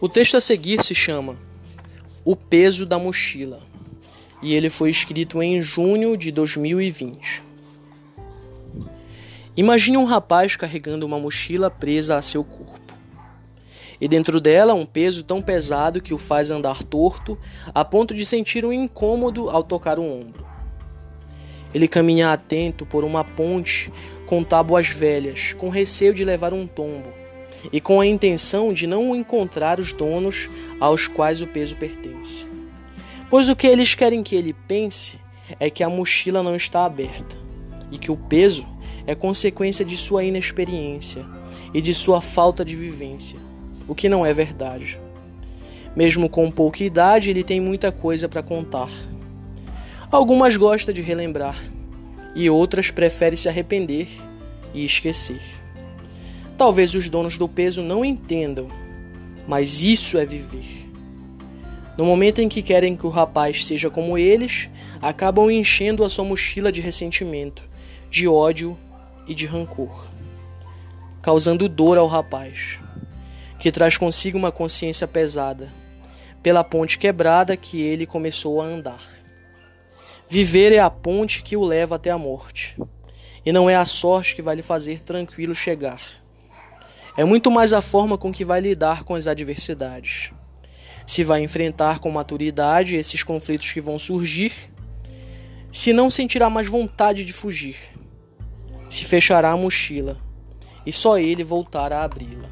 O texto a seguir se chama O Peso da Mochila e ele foi escrito em junho de 2020. Imagine um rapaz carregando uma mochila presa a seu corpo. E dentro dela um peso tão pesado que o faz andar torto, a ponto de sentir um incômodo ao tocar o ombro. Ele caminha atento por uma ponte com tábuas velhas, com receio de levar um tombo e com a intenção de não encontrar os donos aos quais o peso pertence. Pois o que eles querem que ele pense é que a mochila não está aberta e que o peso é consequência de sua inexperiência e de sua falta de vivência, o que não é verdade. Mesmo com pouca idade, ele tem muita coisa para contar. Algumas gosta de relembrar e outras prefere se arrepender e esquecer. Talvez os donos do peso não entendam, mas isso é viver. No momento em que querem que o rapaz seja como eles, acabam enchendo a sua mochila de ressentimento, de ódio e de rancor, causando dor ao rapaz, que traz consigo uma consciência pesada, pela ponte quebrada que ele começou a andar. Viver é a ponte que o leva até a morte, e não é a sorte que vai lhe fazer tranquilo chegar. É muito mais a forma com que vai lidar com as adversidades. Se vai enfrentar com maturidade esses conflitos que vão surgir, se não sentirá mais vontade de fugir, se fechará a mochila e só ele voltará a abri-la.